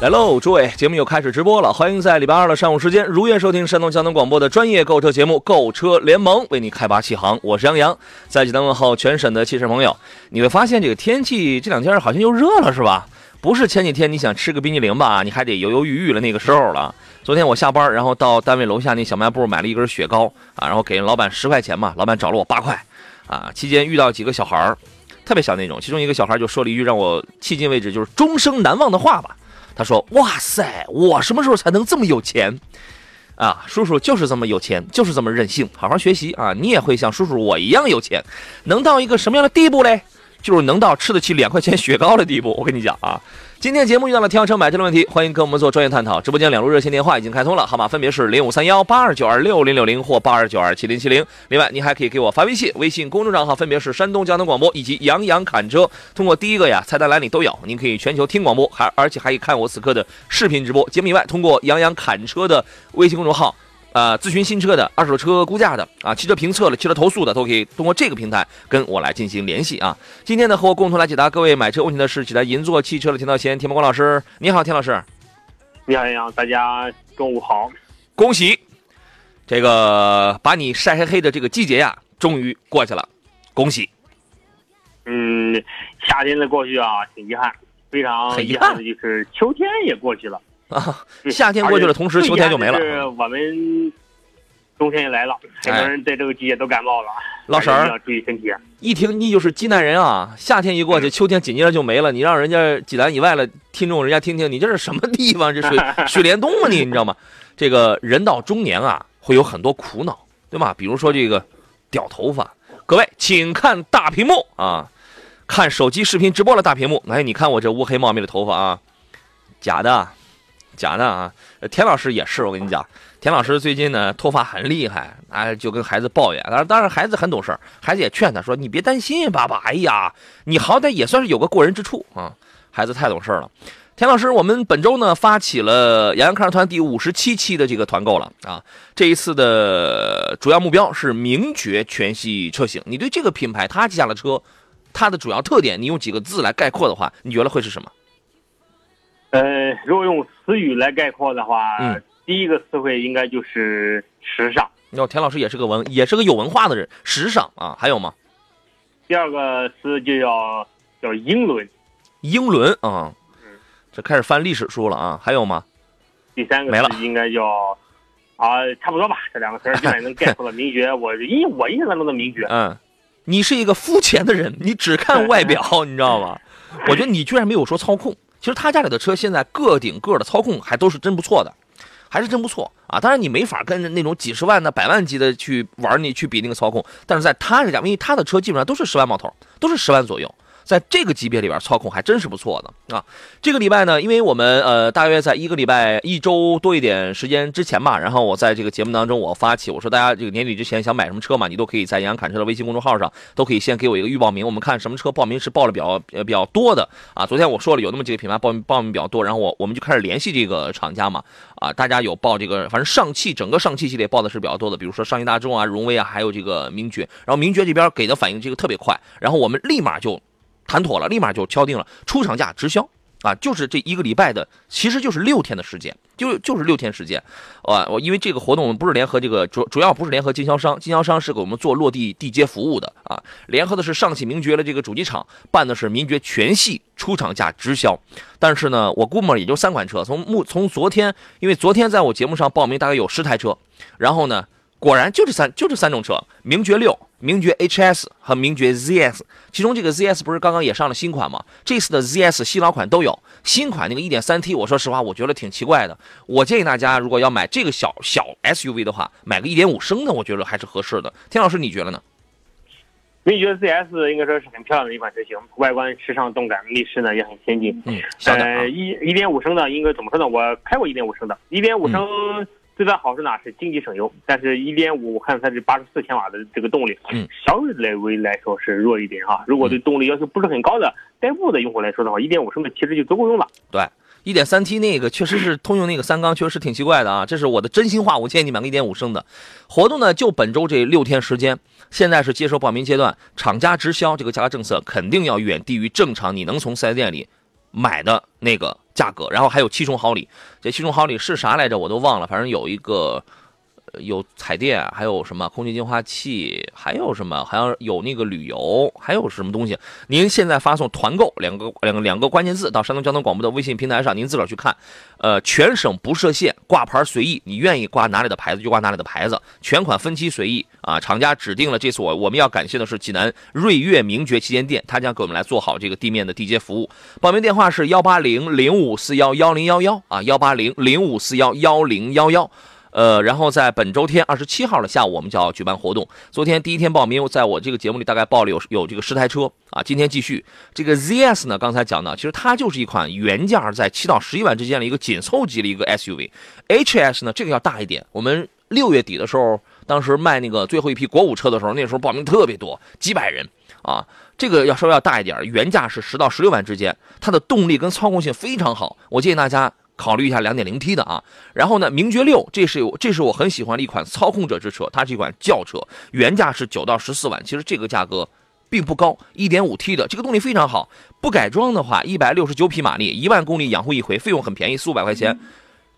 来喽，诸位，节目又开始直播了，欢迎在礼拜二的上午时间如约收听山东交通广播的专业购车节目《购车联盟》，为你开拔启航。我是杨洋，在济南问候全省的汽车朋友。你会发现这个天气这两天好像又热了，是吧？不是前几天你想吃个冰激凌吧，你还得犹犹豫豫的那个时候了。昨天我下班，然后到单位楼下那小卖部买了一根雪糕啊，然后给老板十块钱嘛，老板找了我八块啊。期间遇到几个小孩儿，特别小那种，其中一个小孩就说了一句让我迄今为止就是终生难忘的话吧。他说：“哇塞，我什么时候才能这么有钱？啊，叔叔就是这么有钱，就是这么任性。好好学习啊，你也会像叔叔我一样有钱，能到一个什么样的地步嘞？就是能到吃得起两块钱雪糕的地步。我跟你讲啊。”今天节目遇到了停车买车的问题，欢迎跟我们做专业探讨。直播间两路热线电话已经开通了，号码分别是零五三幺八二九二六零六零或八二九二七零七零。另外，您还可以给我发微信，微信公众账号分别是山东交通广播以及杨洋侃车。通过第一个呀，菜单栏里都有，您可以全球听广播，还而且还可以看我此刻的视频直播节目以外，通过杨洋侃车的微信公众号。呃，咨询新车的、二手车估价的啊，汽车评测的、汽车投诉的，都可以通过这个平台跟我来进行联系啊。今天呢，和我共同来解答各位买车问题的是济南银座汽车的田道贤、田茂光老师。你好，田老师。你好，杨大家中午好。恭喜，这个把你晒黑黑的这个季节呀，终于过去了，恭喜。嗯，夏天的过去啊，挺遗憾，非常遗憾的就是秋天也过去了。啊，夏天过去了，同时秋天就没了。是我们冬天也来了，很多人在这个季节都感冒了。老婶儿，注意身体。一听你就是济南人啊，夏天一过去，秋天紧接着就没了。你让人家济南以外的听众，人家听听，你这是什么地方？这水 水帘洞啊，你你知道吗？这个人到中年啊，会有很多苦恼，对吗？比如说这个掉头发。各位，请看大屏幕啊，看手机视频直播的大屏幕。哎，你看我这乌黑茂密的头发啊，假的。假的啊，田老师也是，我跟你讲，田老师最近呢脱发很厉害，哎，就跟孩子抱怨，当然，当然孩子很懂事孩子也劝他说：“你别担心，爸爸，哎呀，你好歹也算是有个过人之处啊。”孩子太懂事了。田老师，我们本周呢发起了洋洋看车团第五十七期的这个团购了啊，这一次的主要目标是名爵全系车型。你对这个品牌它旗下的车，它的主要特点，你用几个字来概括的话，你觉得会是什么？呃，如果用词语来概括的话，嗯，第一个词汇应该就是时尚。哦，田老师也是个文，也是个有文化的人，时尚啊，还有吗？第二个词就叫叫英伦，英伦啊，嗯，这开始翻历史书了啊，还有吗？第三个没了应该叫啊，差不多吧，这两个词基本能概括了名爵。我印我印象当中的名爵，嗯，你是一个肤浅的人，你只看外表，你知道吗？我觉得你居然没有说操控。其实他家里的车现在个顶个的操控还都是真不错的，还是真不错啊！当然你没法跟那种几十万的、百万级的去玩，你去比那个操控。但是在他这家，因为他的车基本上都是十万冒头，都是十万左右。在这个级别里边，操控还真是不错的啊！这个礼拜呢，因为我们呃，大约在一个礼拜一周多一点时间之前吧，然后我在这个节目当中，我发起我说，大家这个年底之前想买什么车嘛，你都可以在杨洋侃车的微信公众号上，都可以先给我一个预报名，我们看什么车报名是报的比较呃比较多的啊。昨天我说了有那么几个品牌报名报名比较多，然后我我们就开始联系这个厂家嘛啊，大家有报这个，反正上汽整个上汽系列报的是比较多的，比如说上汽大众啊、荣威啊，还有这个名爵，然后名爵这边给的反应这个特别快，然后我们立马就。谈妥了，立马就敲定了出厂价直销啊！就是这一个礼拜的，其实就是六天的时间，就就是六天时间，啊，我因为这个活动我们不是联合这个主主要不是联合经销商，经销商是给我们做落地地接服务的啊，联合的是上汽名爵的这个主机厂办的是名爵全系出厂价直销，但是呢，我估摸也就三款车，从目从昨天，因为昨天在我节目上报名大概有十台车，然后呢，果然就这三就这三种车，名爵六。名爵 HS 和名爵 ZS，其中这个 ZS 不是刚刚也上了新款吗？这次的 ZS 新老款都有，新款那个 1.3T，我说实话，我觉得挺奇怪的。我建议大家如果要买这个小小 SUV 的话，买个1.5升的，我觉得还是合适的。田老师，你觉得呢？名爵 ZS 应该说是很漂亮的一款车型，外观时尚动感，内饰呢也很先进。嗯，呃，一一点五升的应该怎么说呢？我开过一点五升的一点五升。最大好处呢是经济省油，但是1.5我看它是84千瓦的这个动力，嗯，稍微来来说是弱一点啊。如果对动力要求不是很高的代步的用户来说的话，1.5升的其实就足够用了。对，1.3T 那个确实是通用那个三缸，确实是挺奇怪的啊。这是我的真心话，我建议你买个1.5升的。活动呢就本周这六天时间，现在是接受报名阶段，厂家直销这个价格政策肯定要远低于正常你能从四 S 店里买的那个。价格，然后还有七重好礼，这七重好礼是啥来着？我都忘了，反正有一个。有彩电，还有什么空气净化器，还有什么？好像有那个旅游，还有什么东西？您现在发送“团购”两个两个两个关键字到山东交通广播的微信平台上，您自个儿去看。呃，全省不设限，挂牌随意，你愿意挂哪里的牌子就挂哪里的牌子，全款分期随意啊！厂家指定了，这次我我们要感谢的是济南瑞悦名爵旗舰店，他将给我们来做好这个地面的地接服务。报名电话是幺八零零五四幺幺零幺幺啊，幺八零零五四幺幺零幺幺。呃，然后在本周天二十七号的下午，我们就要举办活动。昨天第一天报名，在我这个节目里大概报了有有这个十台车啊。今天继续这个 ZS 呢，刚才讲的，其实它就是一款原价在七到十一万之间的一个紧凑级的一个 SUV。HS 呢，这个要大一点。我们六月底的时候，当时卖那个最后一批国五车的时候，那时候报名特别多，几百人啊。这个要稍微要大一点，原价是十到十六万之间，它的动力跟操控性非常好。我建议大家。考虑一下 2.0T 的啊，然后呢，名爵六，这是这是我很喜欢的一款操控者之车，它是一款轿车，原价是九到十四万，其实这个价格并不高，1.5T 的这个动力非常好，不改装的话169匹马力，一万公里养护一回，费用很便宜，四五百块钱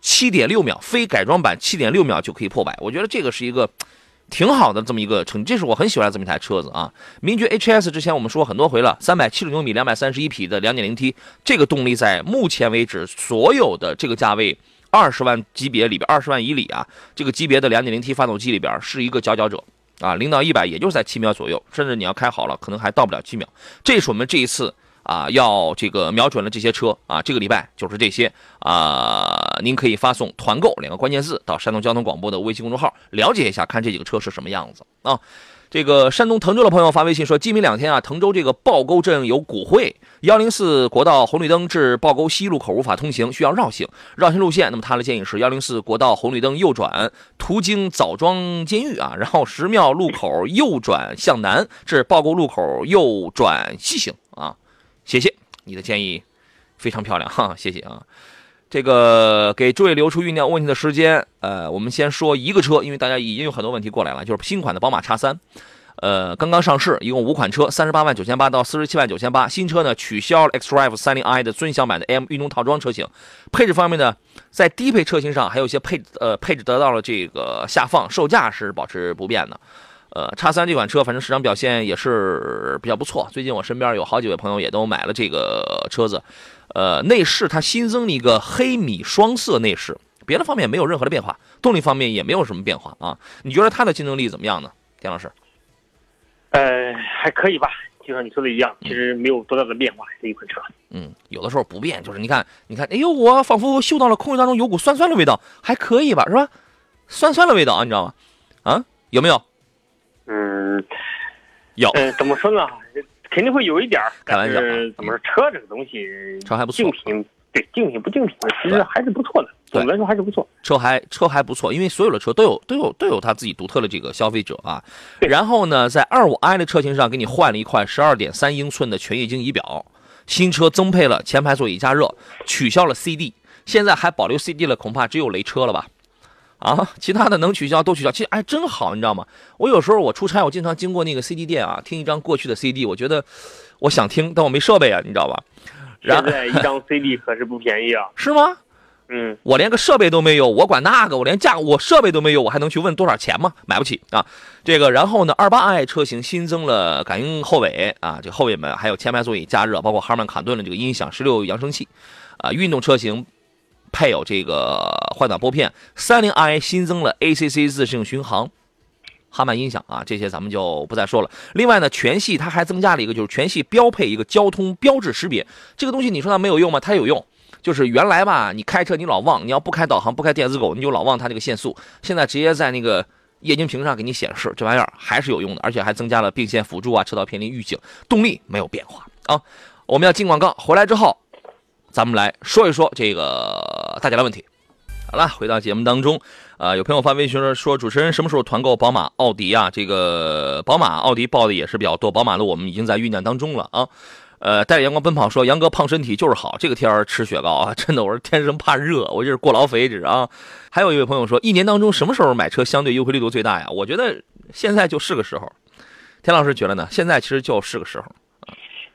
，7.6秒，非改装版7.6秒就可以破百，我觉得这个是一个。挺好的这么一个成，这是我很喜欢这么一台车子啊。名爵 HS 之前我们说很多回了，三百七十牛米，两百三十一匹的两点零 T，这个动力在目前为止所有的这个价位二十万级别里边，二十万以里啊，这个级别的两点零 T 发动机里边是一个佼佼者啊，零到一百也就是在七秒左右，甚至你要开好了，可能还到不了七秒。这是我们这一次。啊，要这个瞄准了这些车啊，这个礼拜就是这些啊，您可以发送“团购”两个关键字到山东交通广播的微信公众号，了解一下，看这几个车是什么样子啊。这个山东滕州的朋友发微信说，今明两天啊，滕州这个鲍沟镇有股会，幺零四国道红绿灯至鲍沟西路口无法通行，需要绕行。绕行路线，那么他的建议是幺零四国道红绿灯右转，途经枣庄监狱啊，然后石庙路口右转向南至鲍沟路口右转西行啊。谢谢你的建议，非常漂亮 哈，谢谢啊。这个给诸位留出酝酿问题的时间，呃，我们先说一个车，因为大家已经有很多问题过来了，就是新款的宝马叉三，呃，刚刚上市，一共五款车，三十八万九千八到四十七万九千八。新车呢取消了 xDrive 三零 i 的尊享版的 M 运动套装车型，配置方面呢，在低配车型上还有一些配呃配置得到了这个下放，售价是保持不变的。呃，叉三这款车，反正市场表现也是比较不错。最近我身边有好几位朋友也都买了这个车子。呃，内饰它新增了一个黑米双色内饰，别的方面没有任何的变化，动力方面也没有什么变化啊。你觉得它的竞争力怎么样呢，田老师？呃，还可以吧，就像你说的一样，其实没有多大的变化，这一款车。嗯，有的时候不变，就是你看，你看，哎呦，我仿佛嗅到了空气当中有股酸酸的味道，还可以吧，是吧？酸酸的味道啊，你知道吗？啊，有没有？嗯，有，嗯，怎么说呢？肯定会有一点儿，开玩笑。怎么说？车这个东西，车还不错，竞品对竞品不竞品，其实还是不错的。总的来说还是不错，车还车还不错，因为所有的车都有都有都有它自己独特的这个消费者啊。然后呢，在二五 i 的车型上给你换了一块十二点三英寸的全液晶仪表，新车增配了前排座椅加热，取消了 CD，现在还保留 CD 了，恐怕只有雷车了吧。啊，其他的能取消都取消，其实哎真好，你知道吗？我有时候我出差，我经常经过那个 CD 店啊，听一张过去的 CD，我觉得我想听，但我没设备啊，你知道吧？现在一张 CD 可是不便宜啊，是吗？嗯，我连个设备都没有，我管那个，我连价，我设备都没有，我还能去问多少钱吗？买不起啊！这个，然后呢，二八 i 车型新增了感应后尾啊，这后尾门还有前排座椅加热，包括哈曼卡顿的这个音响十六扬声器啊，运动车型。配有这个换挡拨片，三零 i 新增了 ACC 自适应巡航，哈曼音响啊，这些咱们就不再说了。另外呢，全系它还增加了一个，就是全系标配一个交通标志识别。这个东西你说它没有用吗？它有用。就是原来吧，你开车你老忘，你要不开导航不开电子狗，你就老忘它这个限速。现在直接在那个液晶屏上给你显示，这玩意儿还是有用的，而且还增加了并线辅助啊、车道偏离预警。动力没有变化啊。我们要进广告，回来之后，咱们来说一说这个大家的问题。好了，回到节目当中，啊，有朋友发微信说说主持人什么时候团购宝马、奥迪啊？这个宝马、奥迪报的也是比较多，宝马的我们已经在酝酿当中了啊。呃，带着阳光奔跑说杨哥胖身体就是好，这个天儿吃雪糕啊，真的我是天生怕热，我就是过劳肥这是啊。还有一位朋友说，一年当中什么时候买车相对优惠力度最大呀？我觉得现在就是个时候。田老师觉得呢？现在其实就是个时候。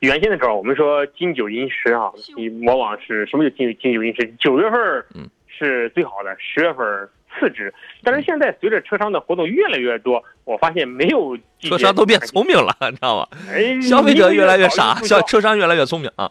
原先的时候，我们说金九银十啊，你往往是什么叫金金九银十？九月份嗯是最好的，十月份次之。但是现在随着车商的活动越来越多，我发现没有车商都变聪明了，你知道吗？哎，消费者越来越傻，消消车商越来越聪明啊。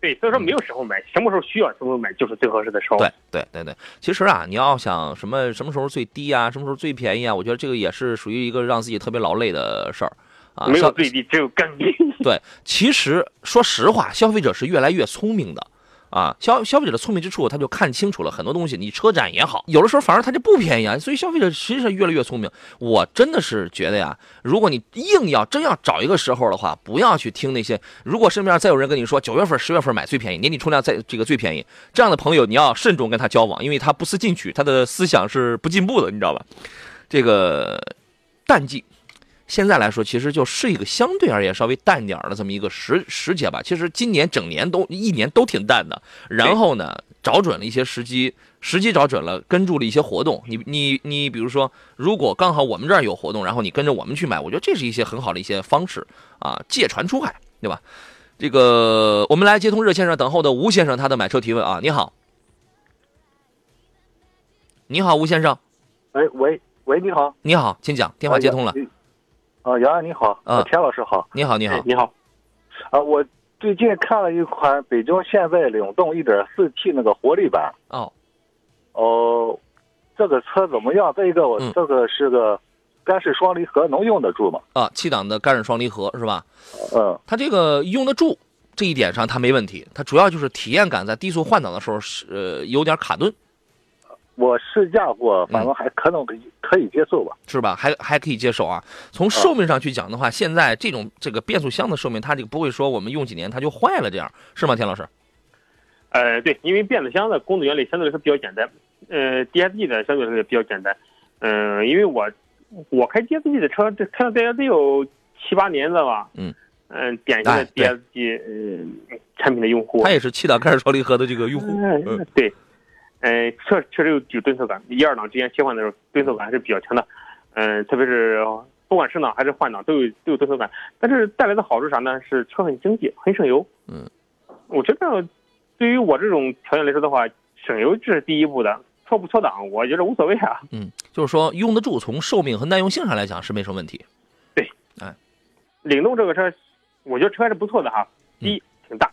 对，所以说没有时候买，什么时候需要什么时候买就是最合适的时候。对对对对，其实啊，你要想什么什么时候最低啊，什么时候最便宜啊，我觉得这个也是属于一个让自己特别劳累的事儿啊。没有最低，只有更低。对，其实说实话，消费者是越来越聪明的。啊，消消费者的聪明之处，他就看清楚了很多东西。你车展也好，有的时候反而它就不便宜啊。所以消费者实际上越来越聪明。我真的是觉得呀，如果你硬要真要找一个时候的话，不要去听那些。如果身边再有人跟你说九月份、十月份买最便宜，年底冲量在这个最便宜，这样的朋友你要慎重跟他交往，因为他不思进取，他的思想是不进步的，你知道吧？这个淡季。现在来说，其实就是一个相对而言稍微淡点儿的这么一个时时节吧。其实今年整年都一年都挺淡的。然后呢，找准了一些时机，时机找准了，跟住了一些活动。你你你，比如说，如果刚好我们这儿有活动，然后你跟着我们去买，我觉得这是一些很好的一些方式啊，借船出海，对吧？这个我们来接通热线上等候的吴先生他的买车提问啊，你好，你好，吴先生，哎，喂喂，你好，你好，请讲，电话接通了。啊，杨洋你好，啊，田老师好，你好，你好，你好，啊，我最近看了一款北京现代领动 1.4T 那个活力版，哦，哦，这个车怎么样？再一个，我嗯这个是个干式双离合，能用得住吗？啊，七档的干式双离合是吧？嗯，它这个用得住这一点上它没问题，它主要就是体验感在低速换挡的时候是呃有点卡顿，我试驾过，反正还可能可以可以接受吧。是吧？还还可以接受啊。从寿命上去讲的话，现在这种这个变速箱的寿命，它这个不会说我们用几年它就坏了，这样是吗？田老师？呃，对，因为变速箱的工作原理相对来说比较简单，呃，DSG 的相对来说也比较简单，嗯、因为我我开 DSG 的车，这开了大概得有七八年了吧，嗯嗯、典型的 DSG 呃产品的用户，他也是七档干式双离合的这个用户，嗯嗯，呃，确确实有有顿挫感，一二档之间切换的时候顿挫感还是比较强的，嗯、特别是不管升档还是换挡都有都有顿挫感，但是带来的好处啥呢？是车很经济，很省油。嗯，我觉得对于我这种条件来说的话，省油这是第一步的，错不错档我觉得无所谓啊。嗯，就是说用得住，从寿命和耐用性上来讲是没什么问题。对，哎领动这个车，我觉得车还是不错的哈。第一，挺大，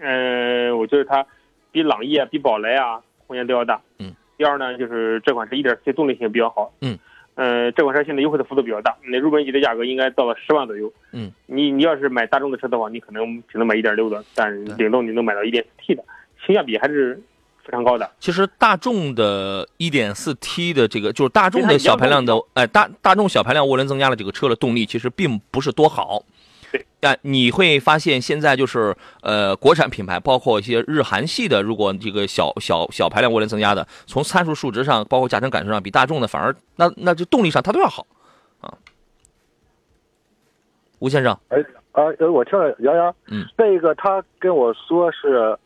嗯、我觉得它比朗逸啊、比宝来啊空间都要大。嗯。第二呢，就是这款车 1.4T 动力性比较好。嗯。呃，这款车现在优惠的幅度比较大，那入门级的价格应该到了十万左右。嗯。你你要是买大众的车的话，你可能只能买一点六的，但对领动你能买到一点四 T 的，性价比还是非常高的。其实大众的 1.4T 的这个，就是大众的小排量的，哎，大大众小排量涡轮增压的这个车的动力，其实并不是多好。对，但你会发现现在就是呃，国产品牌，包括一些日韩系的，如果这个小小小排量涡轮增压的，从参数数值上，包括驾乘感受上，比大众的反而那那就动力上它都要好啊。吴先生，哎啊，呃，我听了杨洋，嗯，再一个他跟我说是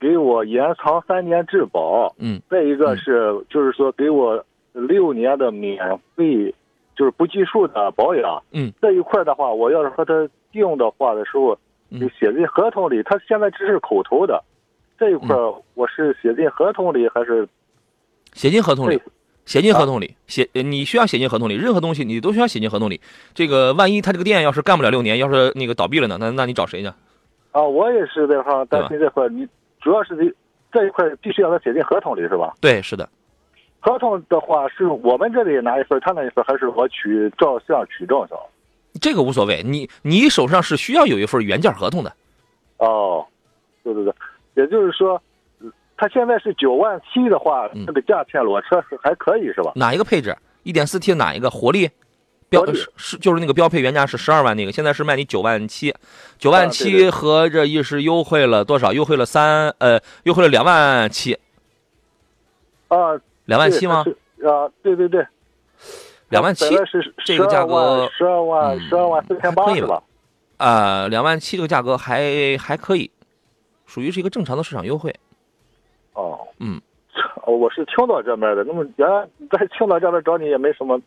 给我延长三年质保，嗯，再一个是就是说给我六年的免费，就是不计数的保养，嗯，这一块的话，我要是和他定的话的时候，嗯就写进合同里，他现在只是口头的，这一块我是写进合同里还是写进合同里。写进合同里，写呃你需要写进合同里，任何东西你都需要写进合同里。这个万一他这个店要是干不了六年，要是那个倒闭了呢，那那你找谁去？啊？我也是这块担心这块，你主要是这这一块必须要他写进合同里是吧？对，是的，合同的话是我们这里拿一份，他那一份，还是我取照相取证上？这个无所谓，你你手上是需要有一份原件合同的。哦，对对对，也就是说，他现在是九万七的话，嗯这个价钱裸车是还可以是吧？哪一个配置？一点四 T 哪一个？活力？标是是就是那个标配原价是十二万那个，现在是卖你九万七，九万七对合着一是优惠了多少？优惠了三呃，优惠了两万七，啊，两万七吗？啊，对对对，两万七是这个价格十二万嗯十二万四千八可以吧是吧？呃，两万七这个价格还还可以，属于是一个正常的市场优惠。哦，嗯，哦，我是青岛这边的，那么原来在青岛这边找你也没什么。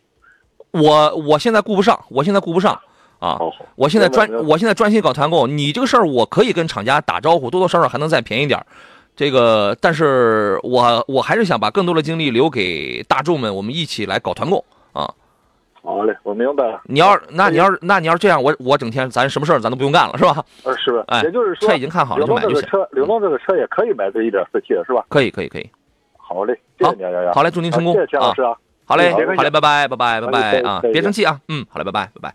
我我现在顾不上，我现在顾不上啊！哦，我现在专我现在专心搞团购，你这个事儿我可以跟厂家打招呼，多多少少还能再便宜点儿。这个，但是我我还是想把更多的精力留给大众们，我们一起来搞团购啊！好嘞，我明白了。你要那你要是那你要是这样，我我整天咱什么事儿咱都不用干了，是吧？呃，是吧？哎也就是说，车已经看好了领就买就行。动这个车，领动这个车也可以买这一点四 T 的是吧？可以可以可以，好嘞，谢谢你。好嘞，祝您成功啊谢谢啊！师啊。好嘞，好嘞，拜拜，拜拜，拜拜啊！别生气啊，嗯，好嘞，拜拜，拜拜。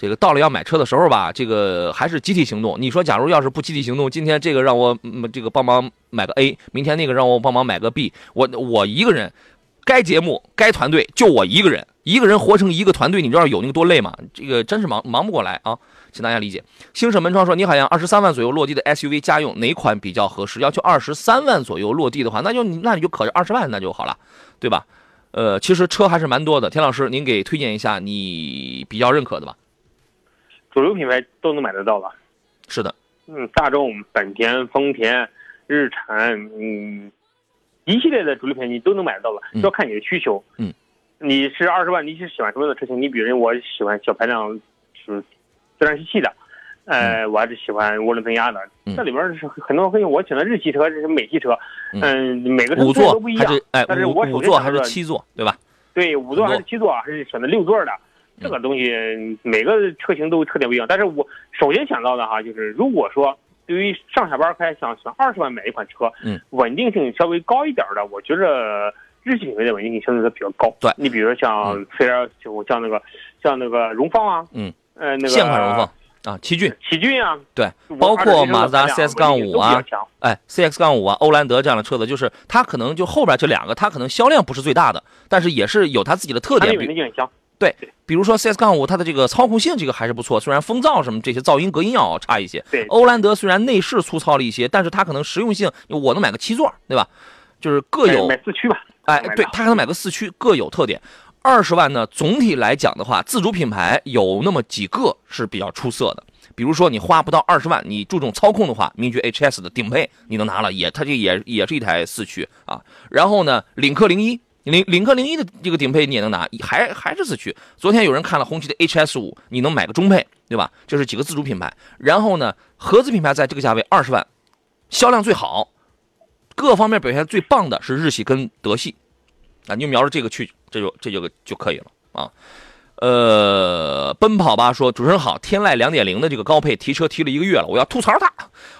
这个到了要买车的时候吧，这个还是集体行动。你说，假如要是不集体行动，今天这个让我嗯这个帮忙买个 A，明天那个让我帮忙买个 B，我我一个人，该节目该团队就我一个人，一个人活成一个团队，你知道有那个多累吗？这个真是忙忙不过来啊，请大家理解。星盛门窗说，你好像二十三万左右落地的 SUV 家用哪款比较合适？要求二十三万左右落地的话，那就那你就可着二十万那就好了，对吧？呃，其实车还是蛮多的。田老师，您给推荐一下你比较认可的吧？主流品牌都能买得到了。是的，嗯，大众、本田、丰田、日产，嗯，一系列的主流品牌你都能买得到了，嗯要看你的需求。嗯，你是二十万，你是喜欢什么样的车型？你比如我喜欢小排量，是自然吸气的，呃，我还是喜欢涡轮增压的。嗯这里边是很多会我选的日系车，这是美系车，嗯嗯，每个车五座车都不一样但是我首五座还是七座，对吧？对，五座还是很七座，还是选的六座的，这个东西每个车型都特点不一样。但是我首先想到的哈，就是如果说对于上下班开想想二十万买一款车，嗯，稳定性稍微高一点的，我觉着日系品牌的稳定性相对说比较高。对。你比如说像嗯。C L 就像那个像那个荣放啊，嗯，呃，那个现款荣放啊，奇骏，奇骏啊，对，包括马自达 CS 杠五啊哎，CX 杠五啊，欧蓝德这样的车子，就是它可能就后边这两个，它可能销量不是最大的，但是也是有它自己的特点，比稳定性很强。比如说 CS 杠五，它的这个操控性这个还是不错，虽然风噪什么这些噪音隔音要差一些。对欧蓝德虽然内饰粗糙了一些，但是它可能实用性，我能买个七座，对吧？就是各有买买四驱吧。哎，对，它可能买个四驱，各有特点。二十万呢，总体来讲的话，自主品牌有那么几个是比较出色的。比如说，你花不到二十万，你注重操控的话，名爵 HS 的顶配你能拿了，也它这也也是一台四驱啊。然后呢，领克零一，领领克零一的这个顶配你也能拿，还还是四驱。昨天有人看了红旗的 HS 五，你能买个中配，对吧？这是几个自主品牌。然后呢，合资品牌在这个价位二十万，销量最好，各方面表现最棒的是日系跟德系。啊，你就瞄着这个去，这就这就就可以了啊。呃，奔跑吧说主持人好，天籁两点零的这个高配提车提了一个月了，我要吐槽它，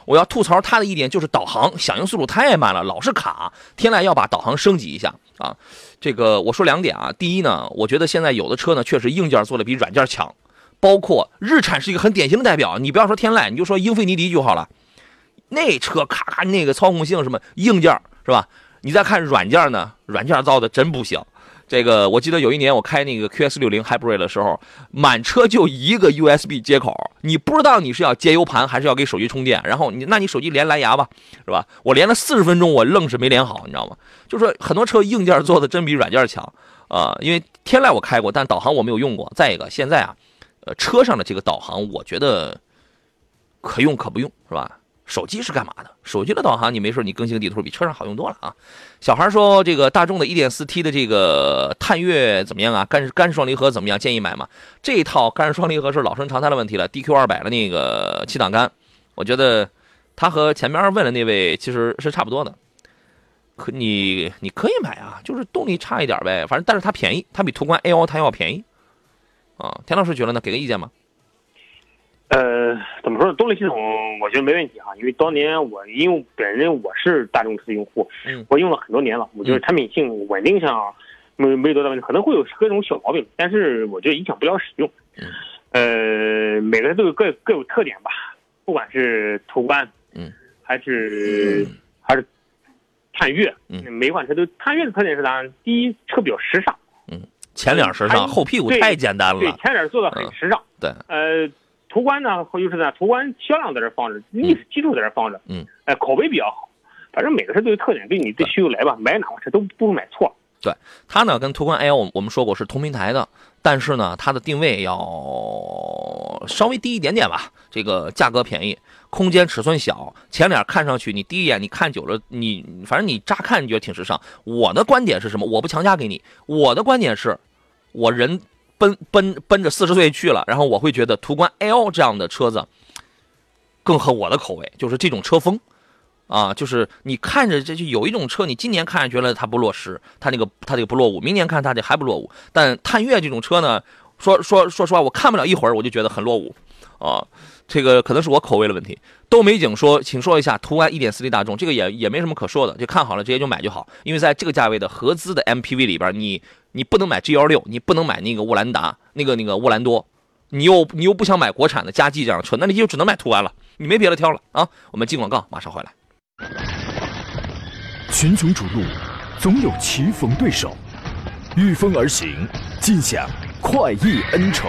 我要吐槽它的一点就是导航响应速度太慢了，老是卡。天籁要把导航升级一下啊。这个我说两点啊，第一呢，我觉得现在有的车呢确实硬件做的比软件强，包括日产是一个很典型的代表。你不要说天籁，你就说英菲尼迪就好了，那车咔咔那个操控性什么硬件是吧？你再看软件呢，软件造的真不行。这个我记得有一年我开那个 QS 六零 Hybrid 的时候，满车就一个 USB 接口，你不知道你是要接 U 盘还是要给手机充电，然后你那你手机连蓝牙吧，是吧？我连了四十分钟，我愣是没连好，你知道吗？就是说很多车硬件做的真比软件强啊、因为天籁我开过，但导航我没有用过。再一个，现在啊，呃，车上的这个导航我觉得可用可不用，是吧？手机是干嘛的？手机的导航你没事你更新地图比车上好用多了啊！小孩说这个大众的 1.4T 的这个探岳怎么样啊？干干式双离合怎么样？建议买吗？这一套干式双离合是老生常谈的问题了。DQ 二百的那个七档杆，我觉得它和前面问的那位其实是差不多的。可你你可以买啊，就是动力差一点呗，反正但是它便宜，它比途观 L 它要便宜啊。田老师觉得呢？给个意见吧。呃，怎么说呢？动力系统我觉得没问题哈，因为当年我因为本人我是大众车的用户，嗯我用了很多年了，我觉得产品性、稳定上没没多大问题，可能会有各种小毛病，但是我觉得影响不了使用。呃，每个人都有各各有特点吧，不管是途观，嗯，还是、还是探岳，嗯每款车都探岳的特点是啥？第一，车比较时尚，嗯前脸时尚，后屁股太简单了对，。前脸做的很时尚。对，呃，途观呢，或就是呢，途观销量在这儿放着，历史基础在这儿放着，嗯，呃，口碑比较好。反正每个车都有特点，对你对需求来吧，买哪款车都不会买错。对它呢跟途观 L 我我们说过是同平台的，但是呢它的定位要稍微低一点点吧，这个价格便宜，空间尺寸小，前脸看上去你第一眼你看久了，你反正你乍看你觉得挺时尚。我的观点是什么？我不强加给你，我的观点是，我人奔奔奔着四十岁去了，然后我会觉得途观 L 这样的车子更合我的口味，就是这种车风。啊，就是你看着这就有一种车，你今年看觉得它不落实，它那个它这个不落伍，明年看它这还不落伍。但探岳这种车呢，说说说实话，我看不了一会儿我就觉得很落伍，啊，这个可能是我口味的问题。都美景说，请说一下途安 1.4T 大众，这个也也没什么可说的，就看好了直接就买就好，因为在这个价位的合资的 MPV 里边，你你不能买 G 幺六你不能买那个沃兰达，那个那个沃兰多，你又你又不想买国产的加 G 这样的车，那你就只能买途安了，你没别的挑了啊。我们进广告，马上回来。群雄逐鹿，总有棋逢对手，御风而行，尽享快意恩仇。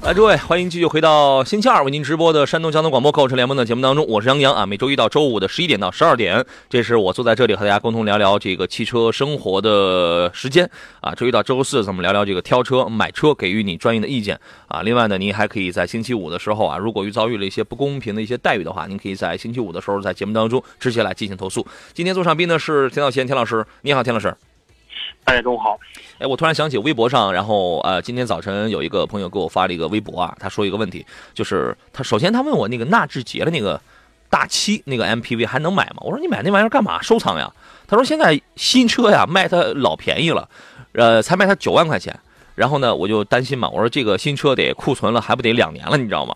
来，诸位，欢迎继续回到星期二为您直播的山东交通广播购车联盟的节目当中，我是杨洋啊。每周一到周五的十一点到十二点，这是我坐在这里和大家共同聊聊这个汽车生活的时间啊。周一到周四，咱们聊聊这个挑车、买车，给予你专业的意见啊。另外呢，您还可以在星期五的时候啊，如果遇遭遇了一些不公平的一些待遇的话，您可以在星期五的时候在节目当中直接来进行投诉。今天做上宾的是田道贤田老师，你好，田老师。大家中午好。哎，我突然想起微博上，然后呃，今天早晨有一个朋友给我发了一个微博啊，他说一个问题，就是他首先他问我那个纳智捷的那个大七那个 MPV 还能买吗？我说你买那玩意儿干嘛？收藏呀？他说现在新车呀卖它老便宜了，呃，才卖它九万块钱。然后呢，我就担心嘛，我说这个新车得库存了还不得两年了，你知道吗？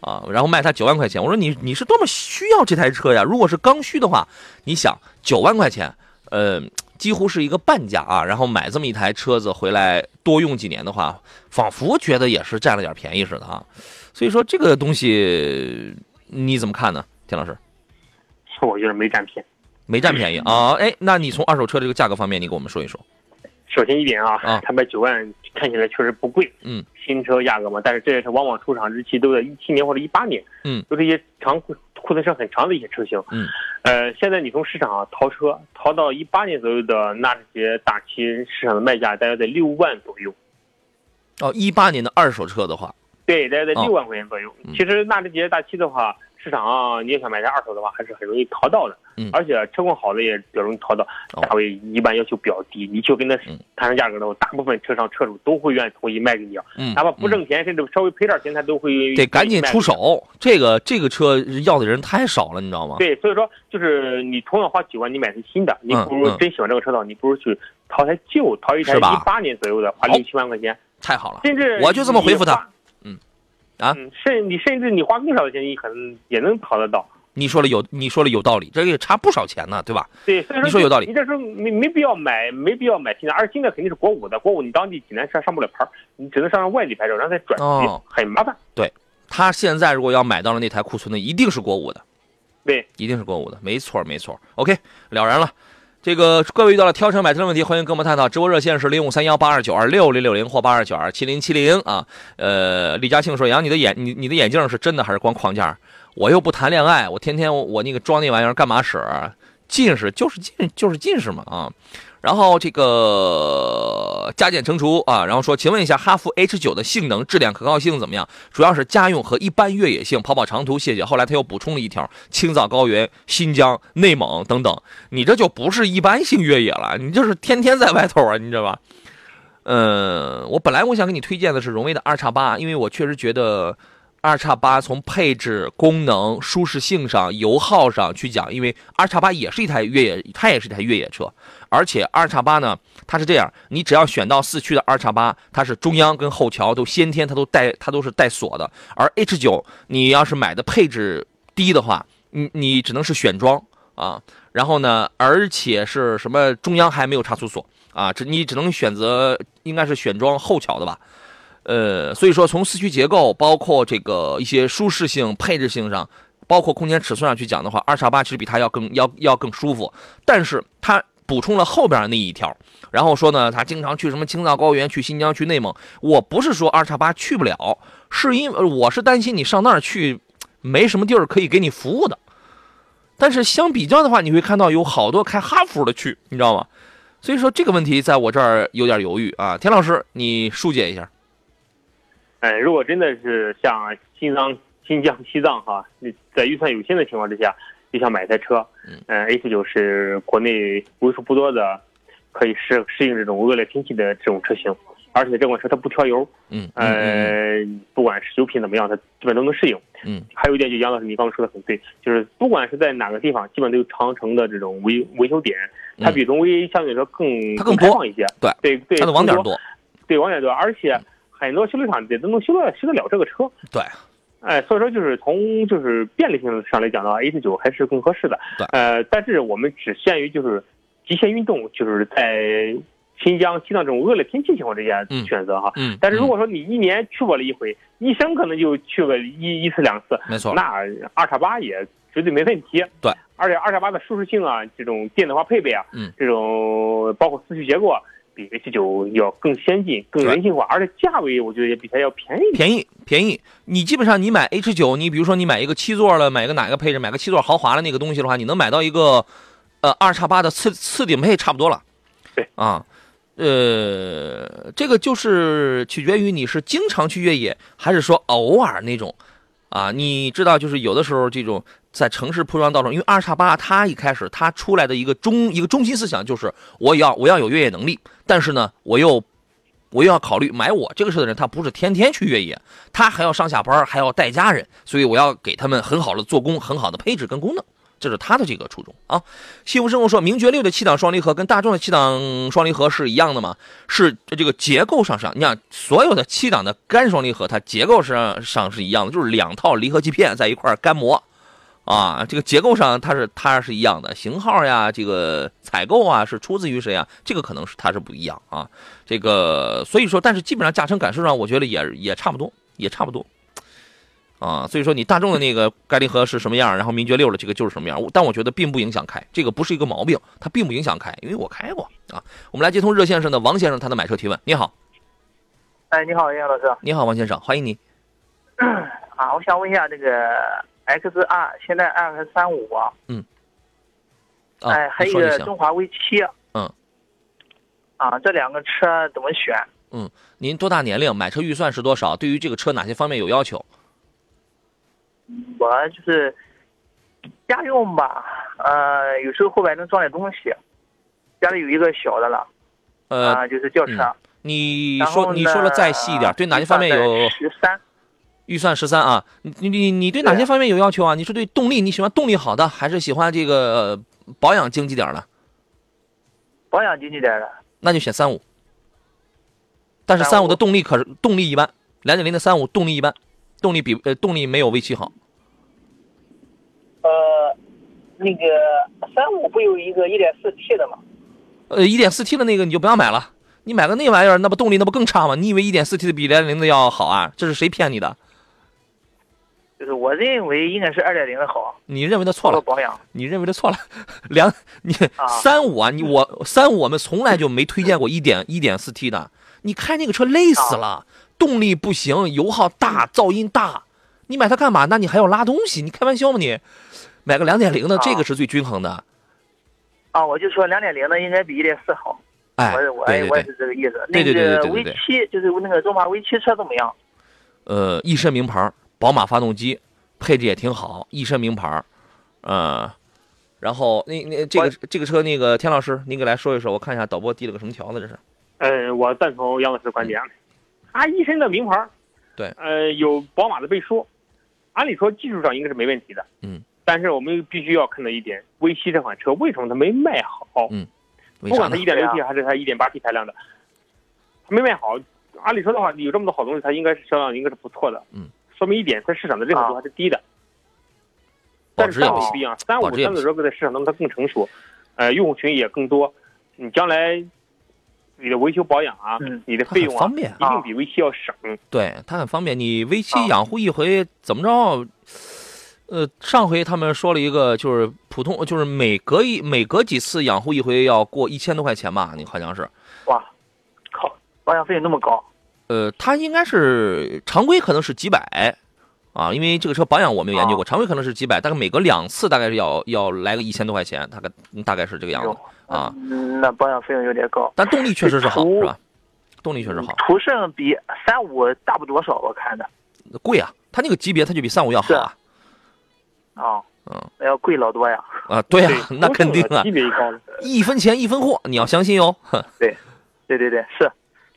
啊，然后卖它九万块钱，我说你你是多么需要这台车呀？如果是刚需的话，你想九万块钱，呃。几乎是一个半价啊，然后买这么一台车子回来多用几年的话，仿佛觉得也是占了点便宜似的啊。所以说这个东西你怎么看呢，田老师？我觉得没占便宜，没占便宜啊。哎，那你从二手车这个价格方面，你给我们说一说。首先一点啊，啊它卖九万看起来确实不贵，嗯，新车价格嘛，但是这些车往往出厂日期都在一七年或者一八年，嗯，都是一些长库库存车很长的一些车型，嗯，呃，现在你从市场上淘车，淘到一八年左右的纳智捷大七市场的卖价大约在六万左右，哦，一八年的二手车的话，对，大约在哦。六万块钱左右。嗯。其实纳智捷大七的话，市场上你也想买台二手的话，还是很容易淘到的，嗯。而且车况好的也比较容易淘到，哦。价位一般要求比较低，你去跟他谈谈上价格的话，大部分车商车主都会愿意同意卖给你啊。嗯，哪怕不嗯挣钱，甚至稍微赔点钱，他都会得赶紧出。手。这个这个车要的人太少了，你知道吗？对，所以说就是你同样花几万，你买台新的，你不如嗯真喜欢这个车道，你不如去淘台旧，淘一台吧？一八年左右的，花好六七万块钱，太好了，甚至我就这么回复他啊嗯，甚你甚至你花更少的钱，你可能也能淘得到。你说了有，你说了有道理，这个也差不少钱呢，对吧？对，所以说你说有道理你这时候没没必要买，没必要买新的，而新的肯定是国五的，国五你当地济南车上不了牌，你只能上上外地牌照，然后再转籍，哦很麻烦。对他现在如果要买到了那台库存的，一定是国五的。对，一定是国五的，没错没错。OK，了然了。这个各位遇到了挑车买车的问题，欢迎跟我们探讨。直播热线是零五三幺八二九二六零六零或八二九二七零七零啊。呃，李嘉庆说：“杨，你的眼你你的眼镜是真的还是光框架？我又不谈恋爱，我天天我那个装那玩意儿干嘛使？近视就是近就是近视嘛啊。”然后这个加减乘除啊，然后说，请问一下，哈弗 H 九的性能、质量、可靠性怎么样？主要是家用和一般越野性，跑跑长途，谢谢。后来他又补充了一条，青藏高原、新疆、内蒙等等。你这就不是一般性越野了，你就是天天在外头啊，你知道吧？嗯，我本来我想给你推荐的是荣威的二叉八，因为我确实觉得。二叉八从配置、功能、舒适性上、油耗上去讲，因为二叉八也是一台越野，它也是一台越野车，而且二叉八呢，它是这样，你只要选到四驱的二叉八，它是中央跟后桥都先天，它都带，它都是带锁的。而 H 九，你要是买的配置低的话，你你只能是选装啊，然后呢，而且是什么中央还没有差速锁啊，只你只能选择应该是选装后桥的吧。呃，所以说从四驱结构，包括这个一些舒适性、配置性上，包括空间尺寸上去讲的话，二叉八其实比它要更要要更舒服。但是它补充了后边那一条，然后说呢，他经常去什么青藏高原、去新疆、去内蒙。我不是说二叉八去不了，是因为我是担心你上那儿去没什么地儿可以给你服务的。但是相比较的话，你会看到有好多开哈弗的去，你知道吗？所以说这个问题在我这儿有点犹豫啊。田老师，你疏解一下。嗯，如果真的是像新疆、新疆、西藏哈，在预算有限的情况之下，就想买台车，嗯，A 四九是国内为数不多的可以适适应这种恶劣天气的这种车型，而且这款车它不挑油，嗯，呃，不管是油品怎么样，它基本都能适应，嗯，还有一点就杨老师你刚刚说的很对，就是不管是在哪个地方，基本都有长城的这种维维修点，它比荣威相对来说更它更多一些，对对对，它的网点多，对网点多，而且。很多修理厂也都能修得修得了这个车，对，哎，所以说就是从就是便利性上来讲的话，A 四九还是更合适的，对，呃，但是我们只限于就是极限运动，就是在新疆、西藏这种恶劣天气情况之下选择哈，嗯，但是如果说你一年去过了一回，一生可能就去个一一次两次，没错，那二叉八也绝对没问题，对，而且二叉八的舒适性啊，这种电子化配备啊，嗯，这种包括四驱结构。啊。比 H 九要更先进、更人性化，而且价位我觉得也比它要便宜。便宜，便宜。你基本上你买 H 九，你比如说你买一个七座的，买个哪个配置，买个七座豪华的那个东西的话，你能买到一个，呃，二叉八的次次顶配差不多了。对啊，呃，这个就是取决于你是经常去越野，还是说偶尔那种。啊，你知道，就是有的时候这种在城市铺装道路，因为二叉八它一开始它出来的一个中一个中心思想就是我要我要有越野能力，但是呢，我又我又要考虑买我这个车的人，他不是天天去越野，他还要上下班，还要带家人，所以我要给他们很好的做工，很好的配置跟功能。这是他的这个初衷啊。幸福生活说，名爵六的七档双离合跟大众的七档双离合是一样的吗？是这个结构上上，你看所有的七档的干双离合，它结构上上是一样的，就是两套离合器片在一块干磨啊。这个结构上它是它是一样的，型号呀，这个采购啊是出自于谁啊？这个可能是它是不一样啊。这个所以说，但是基本上驾乘感受上，我觉得也也差不多，也差不多。啊，所以说你大众的那个该离合是什么样，然后名爵六的这个就是什么样，但我觉得并不影响开，这个不是一个毛病，它并不影响开，因为我开过啊。我们来接通热线上的王先生，他的买车提问。你好，哎，你好，叶老师。你好，王先生，欢迎你。啊，我想问一下这个 X 二，现在 X 三五啊。嗯。哎，还有一个中华 V 七。嗯。啊，这两个车怎么选？嗯，您多大年龄？买车预算是多少？对于这个车哪些方面有要求？我就是家用吧，呃，有时候后边能装点东西。家里有一个小的了，呃，就是轿车。你说你说的再细一点，对哪些方面有？十三。预算十三啊，你你你你对哪些方面有要求啊？你是对动力你喜欢动力好的，还是喜欢这个保养经济点的？保养经济点的。那就选三五。但是三五的动力可是动力一般，两点零的三五动力一般。动力比呃动力没有 V 七好。呃，那个三五不有一个一点四 T 的吗？呃，一点四 T 的那个你就不要买了，你买个那玩意儿，那不动力那不更差吗？你以为一点四 T 的比两点零的要好啊？这是谁骗你的？就是我认为应该是二点零的好。你认为的错了。保养。你认为的错了。两你三五啊，你我三五我们从来就没推荐过一点一点四 T 的，你开那个车累死了。动力不行，油耗大，噪音大，你买它干嘛？那你还要拉东西？你开玩笑吗？你买个两点零的，这个是最均衡的。啊，我就说两点零的应该比一点四好。哎，我我我也是，这个意思。对对对对那个对对 V 对七就是那个中华 V 七车怎么样？呃，一身名牌，宝马发动机，配置也挺好，一身名牌，呃，然后那那这个这个车，那个田老师，您给来说一说，我看一下导播递了个什么条子，这是？呃，我赞同杨老师的观点，它一身的名牌，对呃，有宝马的背书，按理说技术上应该是没问题的，嗯，但是我们必须要看到一点，V 七这款车为什么它没卖好？嗯不管它？一点零 T 还是它一点八 T 排量的，它没卖好。按理说的话，有这么多好东西，它应该是销量应该是不错的。嗯，说明一点，在市场的认可度还是低的。保但是三值也不行，五不一样，三五三五车在市场当中它更成熟，呃，用户群也更多，你将来你的维修保养啊，嗯你的费用啊，方便一定比 V 七要省。对，它很方便。你 V 七啊养护一回怎么着？呃，上回他们说了一个，就是普通，就是每隔一每隔几次养护一回要过一千多块钱吧？你好像是，哇，靠，保养费那么高？呃，它应该是常规可能是几百啊，因为这个车保养我没有研究过，啊常规可能是几百，大概每隔两次大概是要要来个一千多块钱，大概大概是这个样子啊。嗯那保养费用有点高。但动力确实是好，是吧？动力确实好，途胜比三五大不多少，我看的。贵啊，它那个级别它就比三五要好啊。啊，嗯，那要贵老多呀。啊，对呀、对，那肯定啊级，别高了。一分钱一分货，你要相信哟。对对对，是。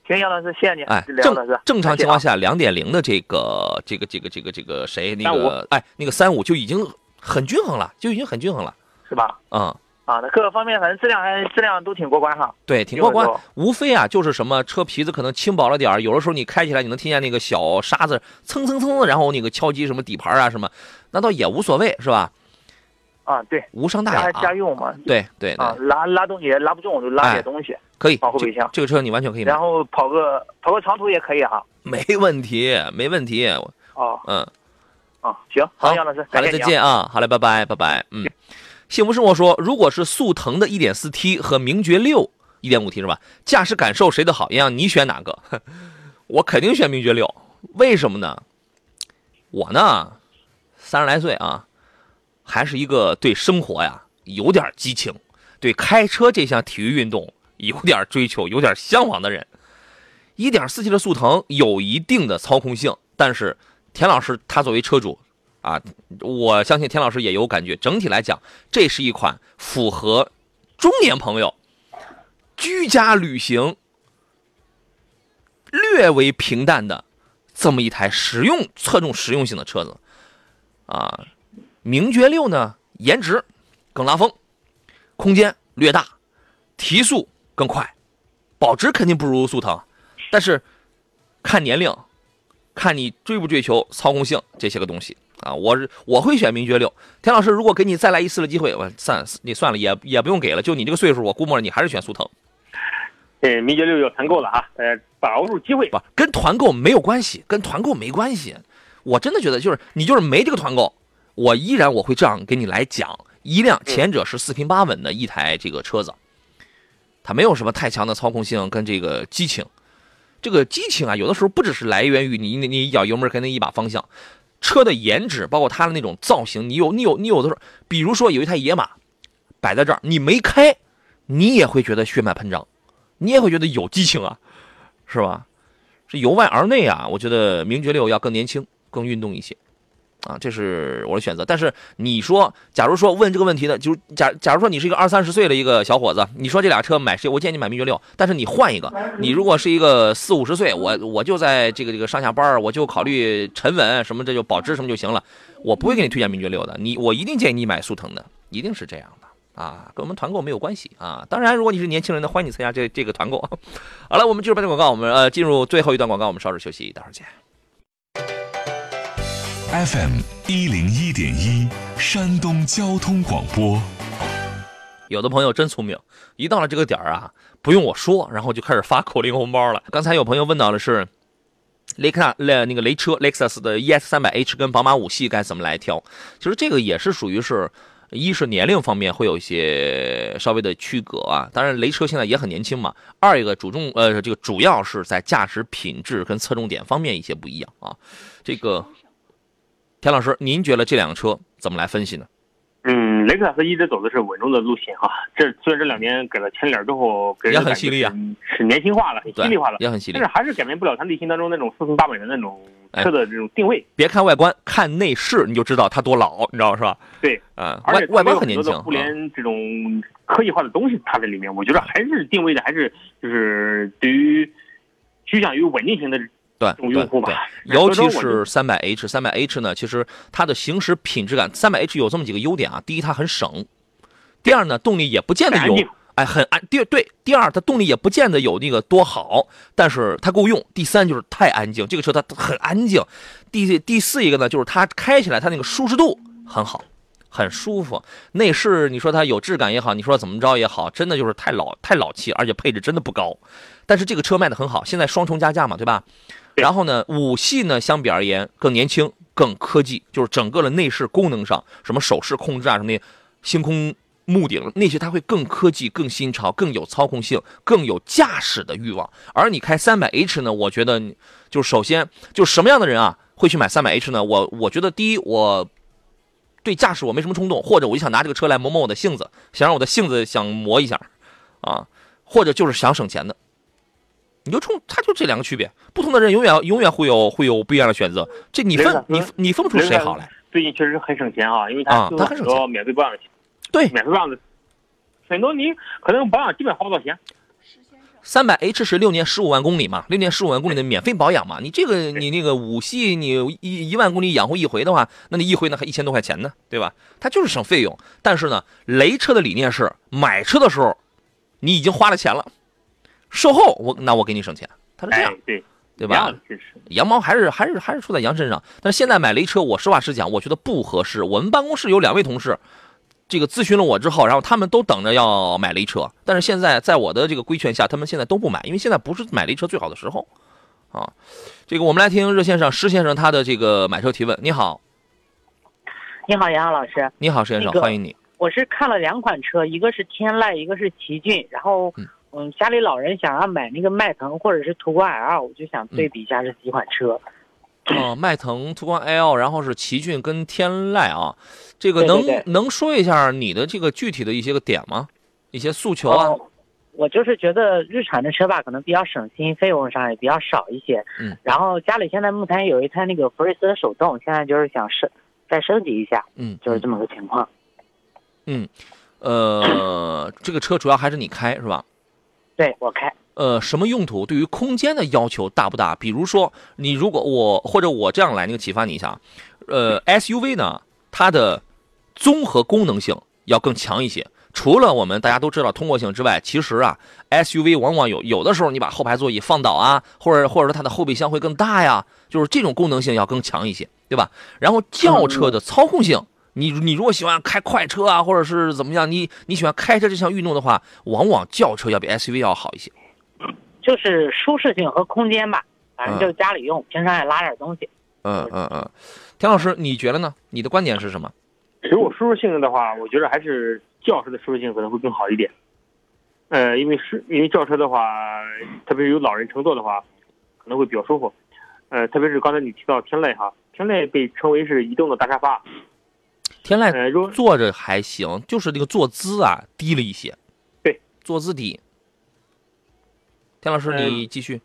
行，杨老师，谢谢你。哎，正，正常情况下，下，两点零的这个这个这个这个这个谁那个35哎那个三五就已经很均衡了，就已经很均衡了。是吧？嗯，啊，那各个方面反正质量还质量都挺过关哈。对，挺过关。无非啊就是什么车皮子可能轻薄了点儿，有的时候你开起来你能听见那个小沙子蹭蹭蹭的，然后那个敲击什么底盘啊什么，那倒也无所谓是吧？啊，对，无伤大雅家用嘛。对对啊，拉拉东西也拉不重，就拉哎点东西，可以。这保护备箱这个车你完全可以买然，后跑个跑个长途也可以哈。没问题，没问题。哦，嗯。啊，行，好，杨老师，好嘞，再见啊！好嘞，拜拜，拜拜。嗯，幸福生活说，如果是速腾的 1.4T 和名爵六 1.5T 是吧？驾驶感受谁的好？杨洋，你选哪个？我肯定选名爵六，为什么呢？我呢，三十来岁啊，还是一个对生活呀有点激情，对开车这项体育运动有点追求、有点向往的人。1.4T 的速腾有一定的操控性，但是田老师他作为车主啊，我相信田老师也有感觉。整体来讲，这是一款符合中年朋友居家旅行略为平淡的这么一台实用、侧重实用性的车子啊。名爵六呢，颜值更拉风，空间略大，提速更快，保值肯定不如速腾，但是看年龄。看你追不追求操控性这些个东西啊，我是我会选名爵六。田老师，如果给你再来一次的机会，我算你算了，也也不用给了。就你这个岁数，我估摸着你还是选速腾，呃，名爵六要团购了啊，呃，把握住机会。不跟团购没有关系，跟团购没关系。我真的觉得就是你就是没这个团购，我依然我会这样给你来讲，一辆前者是四平八稳的一台这个车子，它没有什么太强的操控性跟这个激情。这个激情啊，有的时候不只是来源于你你你一脚油门跟那一把方向，车的颜值，包括它的那种造型，你有你有你有的时候，比如说有一台野马摆在这儿，你没开，你也会觉得血脉喷张，你也会觉得有激情啊，是吧？是由外而内啊，我觉得名爵六要更年轻、更运动一些。啊，这是我的选择。但是你说，假如说问这个问题的，就是假假如说你是一个二三十岁的一个小伙子，你说这俩车买谁？我建议你买名爵六。但是你换一个，你如果是一个四五十岁，我我就在这个这个上下班，我就考虑沉稳什么，这就保值什么就行了。我不会给你推荐名爵六的，你我一定建议你买速腾的，一定是这样的啊，跟我们团购没有关系啊。当然，如果你是年轻人的，欢迎你参加这这个团购。好了，我们进入半段广告，我们呃进入最后一段广告，我们稍事休息，待会儿见。FM 一零一点一，山东交通广播。有的朋友真聪明，一到了这个点儿啊，不用我说，然后就开始发口令红包了。刚才有朋友问到的是雷克萨雷那个雷车雷克萨斯的 ES 三百 H 跟宝马五系该怎么来挑？其实这个也是属于是，一是年龄方面会有一些稍微的区隔啊。当然雷车现在也很年轻嘛。二一个主重呃这个主要是在驾驶品质跟侧重点方面一些不一样啊。这个田老师，您觉得这辆车怎么来分析呢？嗯，雷克萨斯一直走的是稳重的路线哈。这虽然这两年给了前脸之后，给人也很犀利啊是，年轻化了，很犀利化了，也很犀利但是。还是改变不了他内心当中那种四通八稳的那种车的这种定位。别看外观，看内饰你就知道它多老，你知道是吧？对，啊，而且外外观很年轻。互啊联这种科技化的东西，它在里面，我觉得还是定位的还是就是对于趋向于稳定型的对。对，尤其是三百 H，三百 H 呢，其实它的行驶品质感，三百 H 有这么几个优点啊。第一，它很省；第二呢，动力也不见得有哎，很安。第对，第二，它动力也不见得有那个多好，但是它够用。第三就是太安静，这个车它很安静。第第四一个呢，就是它开起来它那个舒适度很好。很舒服，内饰你说它有质感也好，你说怎么着也好，真的就是太老太老气，而且配置真的不高。但是这个车卖的很好，现在双重加价嘛，对吧？然后呢，五系呢相比而言更年轻、更科技，就是整个的内饰功能上，什么手势控制啊，什么的，星空幕顶那些，它会更科技、更新潮、更有操控性、更有驾驶的欲望。而你开三百 H 呢，我觉得你就首先就什么样的人啊会去买三百 H 呢？我我觉得第一我。对驾驶我没什么冲动，或者我就想拿这个车来磨磨我的性子，想让我的性子想磨一下，啊，或者就是想省钱的，你就冲，他就这两个区别。不同的人永远永远会有会有不一样的选择，这你分你你分不出谁好来。最近确实很省钱啊，因为啊它它很多免费保养，对，免费保养的，很多你可能保养基本花不到钱。三百 H 是六年十五万公里嘛，六年十五万公里的免费保养嘛。你这个你那个五系你一一万公里养护一回的话，那你一回呢还一千多块钱呢，对吧？它就是省费用。但是呢，雷车的理念是买车的时候你已经花了钱了，售后我那我给你省钱，他是这样哎，，对，对吧？确实，羊毛还是还是还是出在羊身上。但是现在买雷车，我实话实讲，我觉得不合适。我们办公室有两位同事，这个咨询了我之后，然后他们都等着要买雷车，但是现在在我的这个规劝下，他们现在都不买，因为现在不是买雷车最好的时候啊。这个我们来听热线上施先生他的这个买车提问。你好，你好，杨洋老师，你好，施先生，那个欢迎你。我是看了两款车，一个是天籁，一个是奇骏，然后嗯嗯，家里老人想要买那个迈腾或者是途观 L，我就想对比一下这几款车。哦，迈腾、途观 L，然后是奇骏跟天籁啊，这个能能说一下你的这个具体的一些个点吗？一些诉求啊？哦我就是觉得日产的车吧，可能比较省心，费用上也比较少一些。嗯。然后家里现在目前有一台那个福睿斯的手动，现在就是想升再升级一下，嗯，就是这么个情况。嗯，呃，这个车主要还是你开是吧？对我开，呃，什么用途？对于空间的要求大不大？比如说，你如果我或者我这样来那个启发你一下，呃，SUV 呢，它的综合功能性要更强一些。除了我们大家都知道通过性之外，其实啊，SUV 往往有有的时候你把后排座椅放倒啊，或者或者说它的后备箱会更大呀，就是这种功能性要更强一些，对吧？然后轿车的操控性。你你如果喜欢开快车啊，或者是怎么样，你你喜欢开车这项运动的话，往往轿车要比 SUV 要好一些。就是舒适性和空间吧，反正就是家里用，平常也拉点东西。嗯嗯嗯，田老师，你觉得呢？你的观点是什么？如果舒适性的话，我觉得还是轿车的舒适性可能会更好一点。呃，因为是因为轿车的话，特别是有老人乘坐的话，可能会比较舒服。呃，特别是刚才你提到天籁哈，天籁被称为是移动的大沙发。天籁坐着还行，就是那个坐姿啊低了一些。对，坐姿低。田老师，嗯你继续。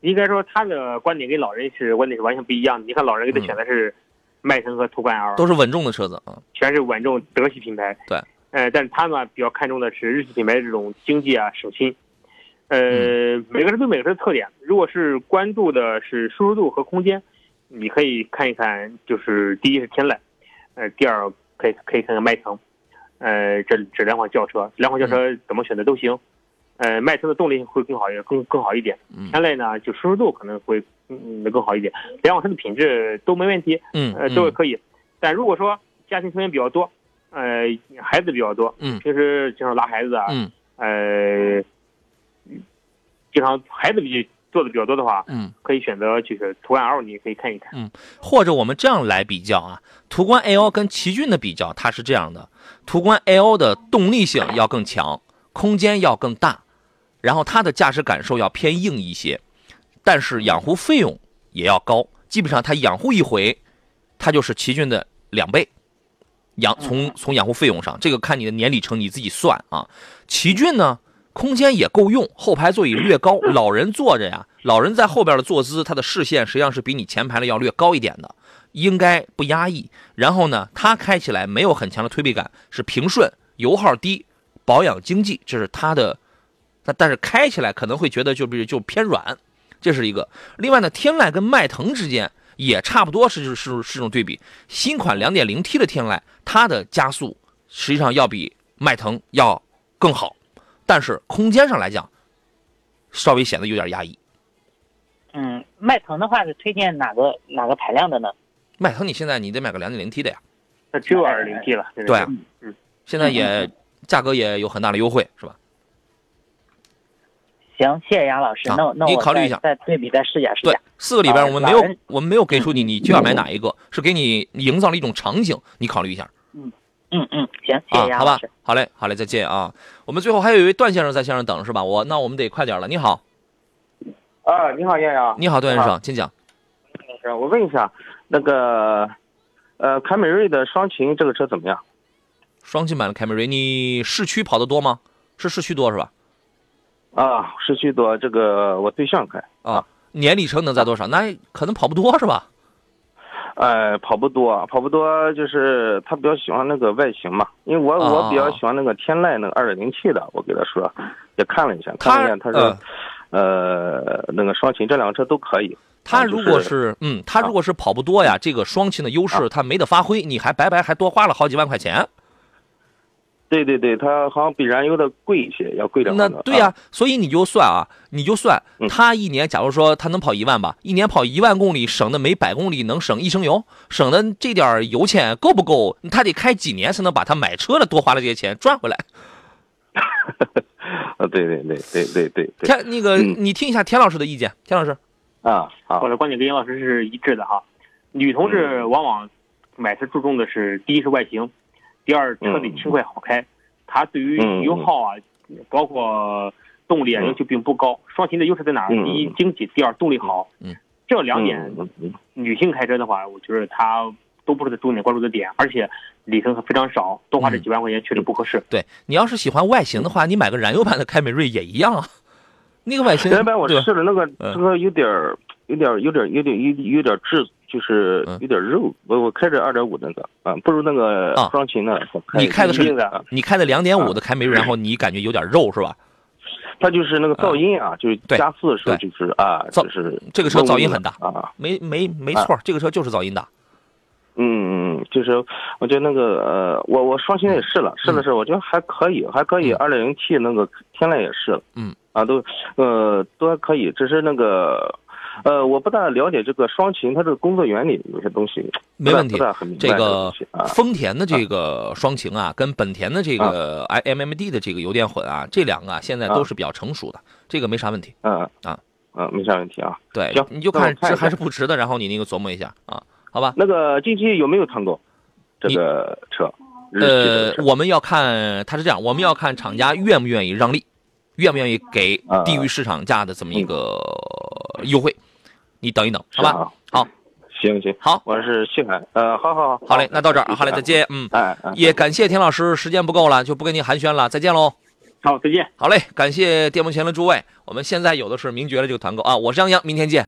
应该说他的观点跟老人是观点是完全不一样的。你看老人给他选的是迈腾和途观 L，、都是稳重的车子啊。全是稳重德系品牌。对，呃，但是他呢比较看重的是日系品牌这种经济啊、省心。呃，嗯每个人都有每个人的特点。如果是关注的是舒适度和空间，你可以看一看，就是第一是天籁，呃，第二可以可以看看迈腾，呃，这这两款轿车，两款轿车怎么选择都行。呃，迈腾的动力会更好一点，更更好一点。嗯天籁呢，就舒适度可能会嗯更好一点，两款车的品质都没问题。嗯呃，都是可以。但如果说家庭成员比较多，呃，孩子比较多，嗯平时经常拉孩子啊，嗯呃，经常孩子比做的比较多的话，嗯，可以选择就是途观 L，你可以看一看。嗯或者我们这样来比较啊，途观 L 跟奇骏的比较，它是这样的：途观 L 的动力性要更强，空间要更大，然后它的驾驶感受要偏硬一些，但是养护费用也要高。基本上它养护一回，它就是奇骏的两倍，养从从养护费用上，这个看你的年里程你自己算啊。奇骏呢，空间也够用，后排座椅略高，老人坐着呀，老人在后边的坐姿，他的视线实际上是比你前排的要略高一点的，应该不压抑。然后呢，它开起来没有很强的推背感，是平顺，油耗低，保养经济，这是它的。但但是开起来可能会觉得就比就偏软，这是一个。另外呢，天籁跟迈腾之间也差不多是是是是这种对比。新款 2.0T 的天籁，它的加速实际上要比迈腾要更好，但是空间上来讲，稍微显得有点压抑。嗯，迈腾的话是推荐哪个哪个排量的呢？迈腾你现在你得买个 2.0T 的呀，那只有 2.0T 了。对啊嗯，现在也价格也有很大的优惠，是吧？行，谢谢杨老师。啊那那我考虑一下再对比再试驾试对。，四个里边我们没有我们没有给出你你就要买哪一个，是给你营造了一种场景，你考虑一下。嗯嗯，行，谢啊谢，杨好吧老师。，好嘞，好嘞，再见啊！我们最后还有一位段先生在线上等是吧？我那我们得快点了。你好，啊，你好，燕阳。你好，段先你生，请讲。是，我问一下，那个，呃，凯美瑞的双擎这个车怎么样？双擎版的凯美瑞，你市区跑的多吗？是市区多是吧？啊，市区多，这个我对象开，啊，年里程能在多少？那可能跑不多是吧？呃，跑不多，跑不多，就是他比较喜欢那个外形嘛，因为我啊我比较喜欢那个天籁那个二点零 T 的，我给他说，也看了一下，看了一下，他说，呃，那个双擎这两个车都可以，他如果就是是嗯，他如果是跑不多呀，这个双擎的优势他没得发挥，你还白白还多花了好几万块钱。对对对，它好像比燃油的贵一些，要贵点那。对呀、啊所以你就算啊，你就算嗯他一年，假如说它能跑一万吧，一年跑一万公里，省的每百公里能省一升油，省的这点油钱够不够？他得开几年才能把他买车的多花的这些钱赚回来？啊，对对对对对对对，田那个，嗯你听一下田老师的意见，田老师，啊，好我，的观点跟杨老师是一致的哈。女同志往往买车注重的是，第一是外形，第二车得轻快好开。它对于嗯油耗啊，包括动力啊嗯要求并不高。双擎的优势在哪第一经济，第二动力好。嗯，这两点女性开车的话，我觉得它都不是重点关注的点，而且里程非常少，多花这几万块钱确实不合适。对你要是喜欢外形的话，你买个燃油版的凯美瑞也一样啊，那个外形原来我试了那个嗯。车有点儿有点儿有点儿有点有有点儿质，就是嗯有点肉。我我开着二点五那个啊，不如那个啊双擎的。我你开的是，你开的两点五的凯美瑞，然后你感觉有点肉是吧？它就是那个噪音啊，就是加速的时候就是啊，噪就是这个车噪音很大啊。没没没错，这个车就是噪音大。嗯嗯，嗯，就是我觉得那个呃，我我双擎也试了，试了试，我觉得还可以，还可以。嗯二点零 T 那个天籁也试了，嗯，啊，都呃都还可以，只是那个呃，我不大了解这个双擎它这个工作原理有些东西没问题这个。丰田的这个双擎啊，跟本田的这个 i MMD 的这个油电混啊，这两个啊现在都是比较成熟的，这个没啥问题。嗯啊嗯，没啥问题啊。对行，你就看值还是不值的，然后你那个琢磨一下啊，好吧？那个近期有没有团购这个车？呃我们要看，它是这样，我们要看厂家愿不愿意让利，愿不愿意给啊低于市场价的这么一个优惠。你等一等，好吧？好，行行，好，我是西海，呃，好好好，好嘞，那到这儿，好嘞，再。见。嗯，哎哎，也感谢田老师，时间不够了，就不跟您寒暄了，再见喽。好，再见。好嘞，感谢电幕前的诸位，我们现在有的是名爵的这个团购啊，我是杨洋，明天见。